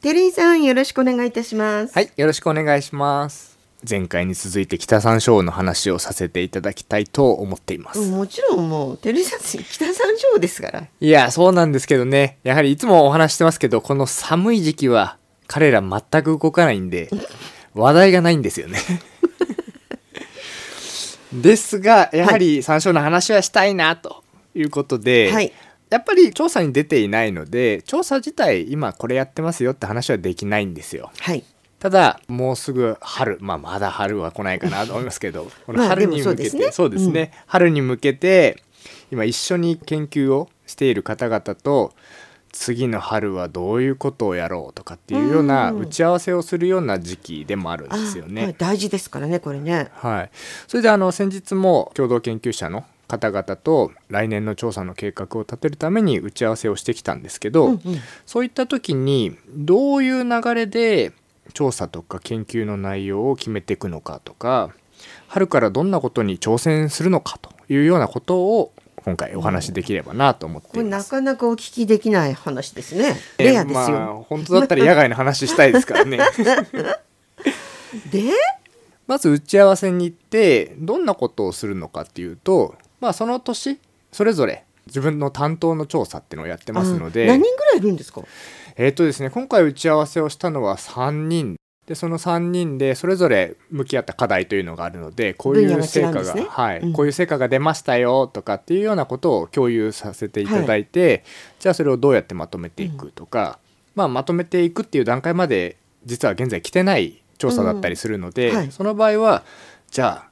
照井さんよろしくお願いいたします。はい、よろしくお願いします。前回に続いて北山椒の話をさせていただきたいと思っています。もちろんもう照井さん北山椒ですから。いや、そうなんですけどね。やはりいつもお話してますけど、この寒い時期は彼ら全く動かないんで、話題がないんですよね。ですが、やはり山椒の話はしたいなということで、はい。やっぱり調査に出ていないので、調査自体今これやってますよって話はできないんですよ。はい。ただもうすぐ春まあまだ春は来ないかなと思いますけど このまあ春に向けて、そうですねそうですね、春に向けて今一緒に研究をしている方々と次の春はどういうことをやろうとかっていうようなうん打ち合わせをするような時期でもあるんあですよね。はい大事ですからねこれね。はい、それであの先日も共同研究者の方々と来年の調査の計画を立てるために打ち合わせをしてきたんですけど、うんうんそういった時にどういう流れで調査とか研究の内容を決めていくのかとか春からどんなことに挑戦するのかというようなことを今回お話しできればなと思っています。かなかお聞きできない話ですね。えレアですよ。まあ本当だったら野外の話したいですからね。で、まず打ち合わせに行ってどんなことをするのかっていうと、まあ、その年それぞれ自分の担当の調査っていうのをやってますので、あ何人ぐらいいるんですか？えっ、とですね今回打ち合わせをしたのは3人。でその3人でそれぞれ向き合った課題というのがあるのでこういう成果が、ね。はいうん。こういう成果が出ましたよとかっていうようなことを共有させていただいて、じゃあそれをどうやってまとめていくとか、まあ、まとめていくっていう段階まで実は現在来てない調査だったりするので、うん。はい。その場合はじゃあ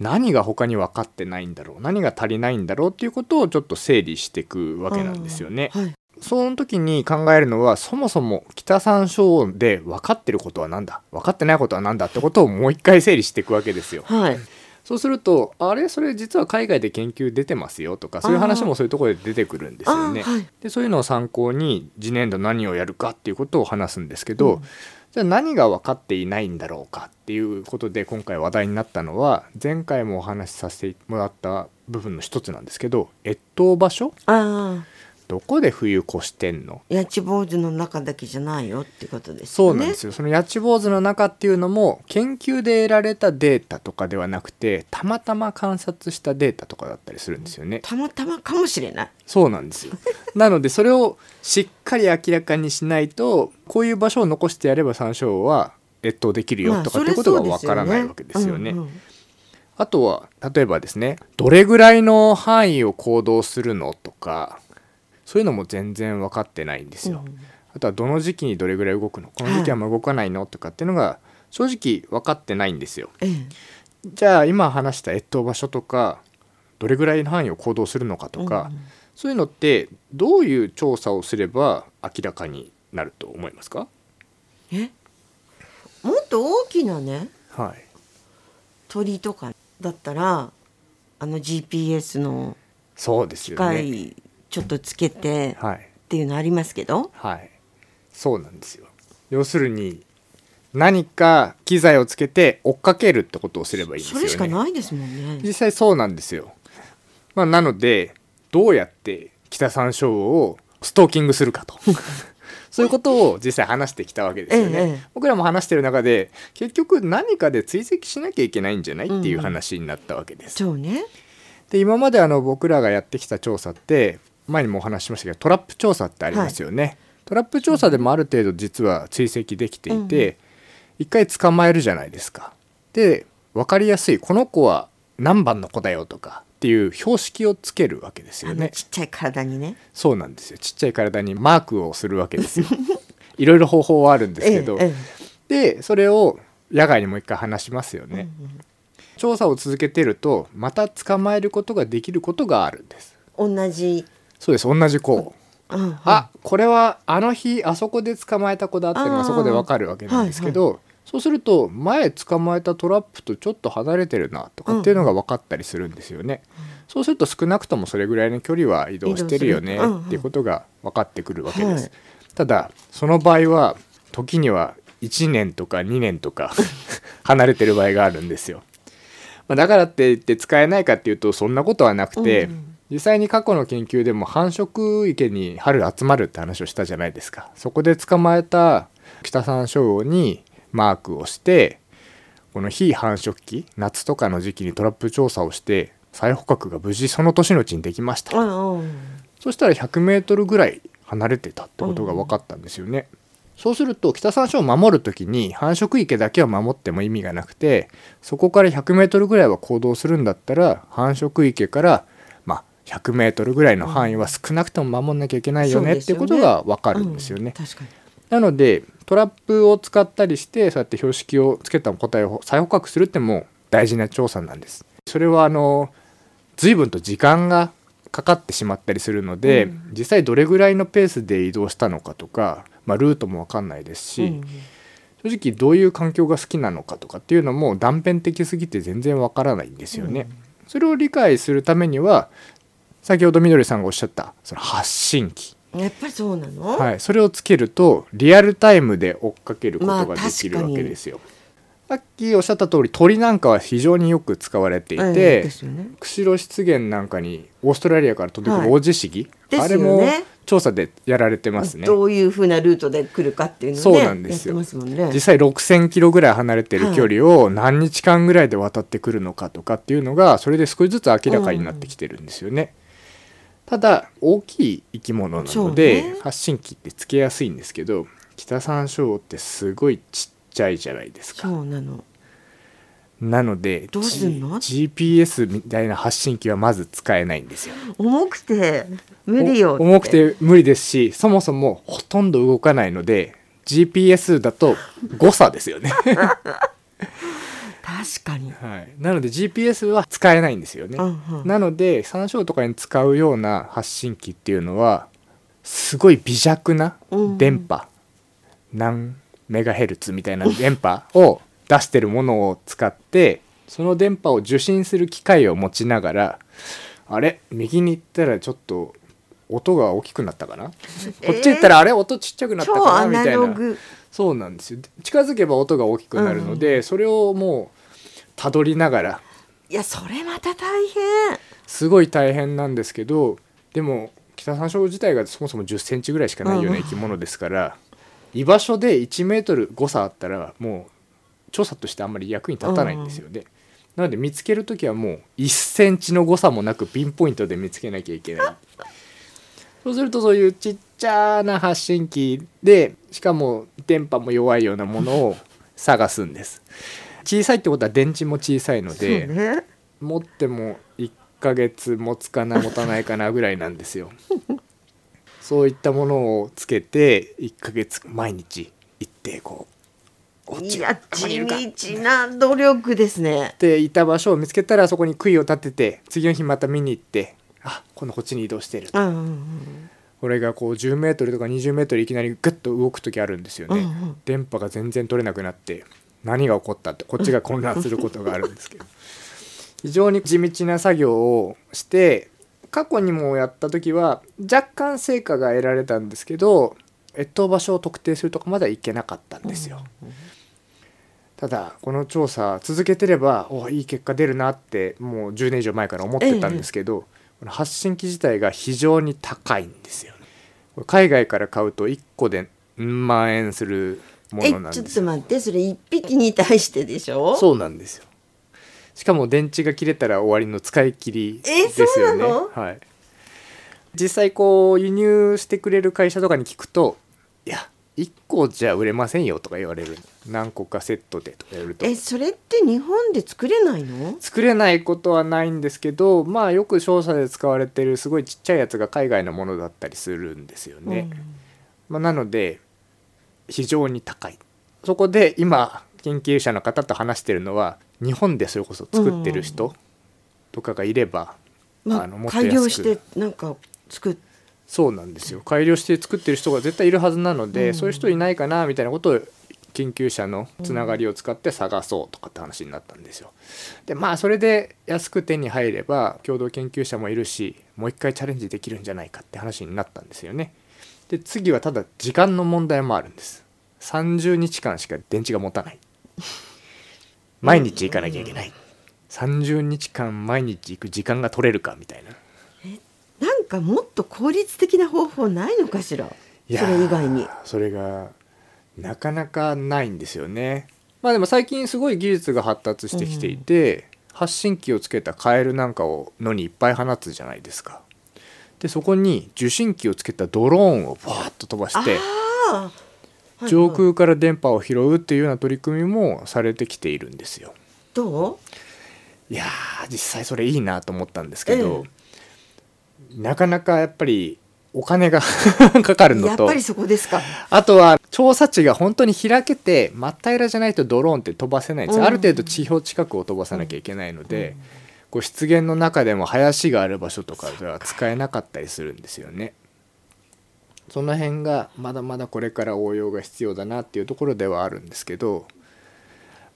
何が他に分かってないんだろう何が足りないんだろうっていうことをちょっと整理していくわけなんですよね。はい。その時に考えるのはそもそも北山椒で分かってることは何だ分かってないことは何だってことをもう一回整理していくわけですよ。はい。そうするとあれそれ実は海外で研究出てますよとかそういう話もそういうところで出てくるんですよね。あはい。でそういうのを参考に次年度何をやるかっていうことを話すんですけど、うんじゃあ何が分かっていないんだろうかっていうことで今回話題になったのは前回もお話しさせてもらった部分の一つなんですけど越冬場所、どこで冬越してんの？八千坊主の中だけじゃないよってことですよね。そうなんですよ、その八千坊主の中っていうのも研究で得られたデータとかではなくてたまたま観察したデータとかだったりするんですよねたまたまかもしれない。そうなんですよ なのでそれをしっかり明らかにしないとこういう場所を残してやれば山椒は越冬できるよとかっていうことがわからないわけですよね。あとは例えばですねどれぐらいの範囲を行動するのとかそういうのも全然分かってないんですよ。うん。あとはどの時期にどれぐらい動くの？この時期はもう動かないの？とかっていうのが正直分かってないんですよ。ええ。じゃあ今話した越冬場所とかどれぐらいの範囲を行動するのかとか、うんそういうのってどういう調査をすれば明らかになると思いますか？え？もっと大きなねはい。鳥とかだったらあの GPS のそうです機よね。械ちょっとつけてはいっていうのありますけど、はいそうなんですよ。要するに何か機材をつけて追っかけるってことをすればいいんですよね。それしかないですもんね。実際そうなんですよ。まあ、なのでどうやって北山椒をストーキングするかと そういうことを実際話してきたわけですよね。ええ僕らも話してる中で結局何かで追跡しなきゃいけないんじゃないっていう話になったわけです。そうね。で今まであの僕らがやってきた調査って前にもお話ししましたけどトラップ調査ってありますよね。トラップ調査でもある程度実は追跡できていて、一回捕まえるじゃないですか。で分かりやすいこの子は何番の子だよとかっていう標識をつけるわけですよね。ちっちゃい体にね。そうなんですよちっちゃい体にマークをするわけですよ。いろいろ方法はあるんですけど、ええでそれを野外にもう一回話しますよええね。調査を続けてるとまた捕まえることができることがあるんです。うん同じ。そうです。同じ子、うん。うん。あこれはあの日あそこで捕まえた子だっていうのがそこでわかるわけなんですけど、そうすると前捕まえたトラップとちょっと離れてるなとかっていうのが分かったりするんですよね。そうすると少なくともそれぐらいの距離は移動してるよねっていうことが分かってくるわけです。はい。ただその場合は時には1年とか2年とか 離れてる場合があるんですよ。まあ、だからって言って使えないかっていうとそんなことはなくて、うんうん実際に過去の研究でも繁殖池に春集まるって話をしたじゃないですか。そこで捕まえた北山椒にマークをしてこの非繁殖期夏とかの時期にトラップ調査をして再捕獲が無事その年のうちにできました。うんうん。そしたら 100m ぐらい離れてたってことが分かったんですよね。そうすると北山椒を守る時に繁殖池だけを守っても意味がなくてそこから 100m ぐらいは行動するんだったら繁殖池からまあ 100m ぐらいの範囲は少なくとも守んなきゃいけないよねっていうことが分かるんですよね。うん確かになのでトラップを使ったりしてそうやって標識をつけた個体を再捕獲するっても大事な調査なんです。それはあの随分と時間がかかってしまったりするので、うん実際どれぐらいのペースで移動したのかとか、まあ、ルートも分かんないですし、うん正直どういう環境が好きなのかとかっていうのも断片的すぎて全然わからないんですよね。それを理解するためには先ほどみどりさんがおっしゃったその発信機、やっぱりそうなの、はい、それをつけるとリアルタイムで追っかけることまあができるわけですよ。さっきおっしゃった通り鳥なんかは非常によく使われていて、ね。釧路湿原なんかにオーストラリアから届くはい。王子シギ、ですよね。あれも調査でやられてますね。どういうふうなルートで来るかっていうのねそうなんですよ。やってますもんね。実際6,000キロぐらい離れてる距離を何日間ぐらいで渡ってくるのかとかっていうのがそれで少しずつ明らかになってきてるんですよね。ただ大きい生き物なので、ね発信機ってつけやすいんですけど北山椒ってすごいちっちゃいじゃないですか。そうなのなのでどうすんの？GPS みたいな発信機はまず使えないんですよ。重くて無理よ重くて無理ですしそもそもほとんど動かないので GPS だと誤差ですよね。確かに、はい、なので GPS は使えないんですよね。うんうん。なので山椒とかに使うような発信機っていうのはすごい微弱なうん電波、何メガヘルツみたいな電波を出してるものを使ってその電波を受信する機械を持ちながらあれ？右に行ったらちょっと音が大きくなったかな、こっち行ったらあれ？音ちっちゃくなったかな？みたいな。そうなんですよ。近づけば音が大きくなるので、それをもうたどりながらいやそれまた大変すごい大変なんですけどでも北山椒自体がそもそも1 0センチぐらいしかないような生き物ですから、居場所で1メートル誤差あったらもう調査としてあんまり役に立たないんですよね。なので見つける時はもう1センチの誤差もなくピンポイントで見つけなきゃいけない。そうするとそういうちっちゃな発信機でしかも電波も弱いようなものを探すんです。小さいってことは電池も小さいので、ね。持っても1ヶ月持つかな持たないかなぐらいなんですよ。そういったものをつけて1ヶ月毎日行ってこういや地道な努力ですね。ていた場所を見つけたらそこに杭を立てて次の日また見に行ってあ今度こっちに移動してるうんうんうん。これがこう10メートルとか20メートルいきなりグッと動く時あるんですよね、うんうん。電波が全然取れなくなって何が起こったってこっちが混乱することがあるんですけど 非常に地道な作業をして過去にもやった時は若干成果が得られたんですけど越冬場所を特定するとかまではいけなかったんですよ。ただこの調査続けてればおいい結果出るなってもう10年以上前から思ってたんですけど、この発信機自体が非常に高いんですよね。海外から買うと1個でうん万円するもえのなんちょっですよ。と待ってそれ一匹に対してでしょ？そうなんですよ。しかも電池が切れたら終わりの使い切りえですよね。はい。実際こう輸入してくれる会社とかに聞くと「いや1個じゃ売れませんよ」とか言われる何個かセットでとか言われるとえそれって日本で作れないの？作れないことはないんですけどまあよく調査で使われてるすごいちっちゃいやつが海外のものだったりするんですよね。まあ、なので非常に高い。そこで今研究者の方と話してるのは日本でそれこそ作ってる人とかがいれば、まああのもっと改良安くしてなんか作っそうなんですよ。改良して作ってる人が絶対いるはずなので、うん。そういう人いないかなみたいなことを研究者のつながりを使って探そうとかって話になったんですよ。でまあそれで安く手に入れば共同研究者もいるしもう一回チャレンジできるんじゃないかって話になったんですよね。で次はただ時間の問題もあるんです。30日間しか電池が持たない。毎日行かなきゃいけない。30日間毎日行く時間が取れるかみたいな。なんかもっと効率的な方法ないのかしら？それ以外にそれがなかなかないんですよね。まあでも最近すごい技術が発達してきていて、発信機をつけたカエルなんかを野にいっぱい放つじゃないですか。でそこに受信機をつけたドローンをバーッと飛ばしてああはい上空から電波を拾うっていうような取り組みもされてきているんですよ。どいやー実際それいいなと思ったんですけど、なかなかやっぱりお金が かかるのと。うやっぱりそこですか。あとは調査地が本当に開けて真っ平らじゃないとドローンって飛ばせないんですよ、うん。ある程度地表近くを飛ばさなきゃいけないので、こう湿原の中でも林がある場所とかでは使えなかったりするんですよね。その辺がまだまだこれから応用が必要だなっていうところではあるんですけど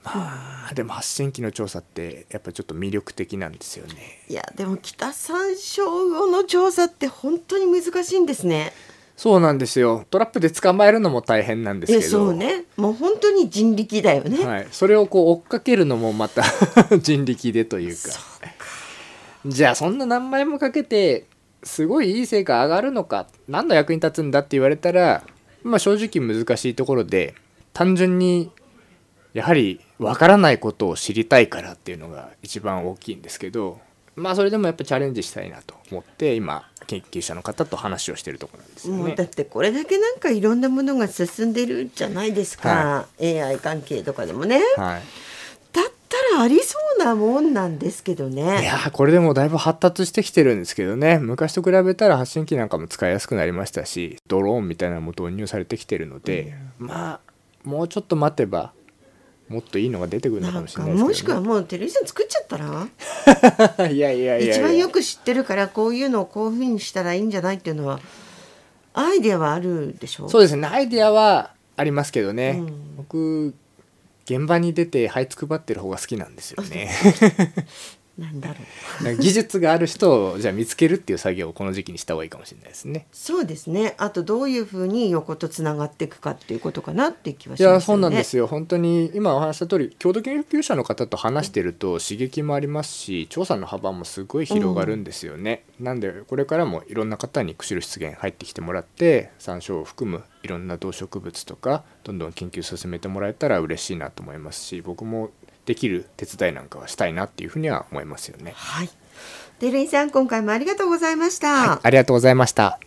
まあでも発信機の調査ってやっぱちょっと魅力的なんですよね。いやでも北山椒魚の調査って本当に難しいんですねそうなんですよ。トラップで捕まえるのも大変なんですけえどそうね。もう本当に人力だよね、はい、それをこう追っかけるのもまた 人力でというか。じゃあそんな何倍もかけてすごいいい成果上がるのか。何の役に立つんだって言われたらまあ正直難しいところで単純にやはり分からないことを知りたいからっていうのが一番大きいんですけどまあそれでもやっぱチャレンジしたいなと思って今研究者の方と話をしてるところなんですよね。もうだ。ってこれだけなんかいろんなものが進んでるじゃないですか、AI 関係とかでもね。はい。だったらありそうなもんなんですけどいねやーこれでもだいぶ発達してきてるんですけどね。昔と比べたら発信機なんかも使いやすくなりましたしドローンみたいなのも導入されてきてるので、まあもうちょっと待てばもっといいのが出てくるのかもしれないですけど、ね、はもうテレビジョン作っちゃったら？いやいやいやいや。一番よく知ってるからこういうのをこういうふうにしたらいいんじゃないっていうのはアイデアはあるでしょ？そうですね。アイデアはありますけどね、うん。僕現場に出て這いつくばってる方が好きなんですよねなんだろう。技術がある人をじゃあ見つけるっていう作業をこの時期にした方がいいかもしれないですね。そうですね。あとどういうふうに横とつながっていくかっていうことかなっていう気はいしやますよね。そうなんですよ。本当に今お話した通り郷土研究者の方と話してると刺激もありますし調査の幅もすごい広がるんですよね、なんでこれからもいろんな方に釧路湿原入ってきてもらって山椒を含むいろんな動植物とかどんどん研究進めてもらえたら嬉しいなと思いますし僕もできる手伝いなんかはしたいなっていうふうには思いますよね、はい。デルイさん今回もありがとうございました、ありがとうございました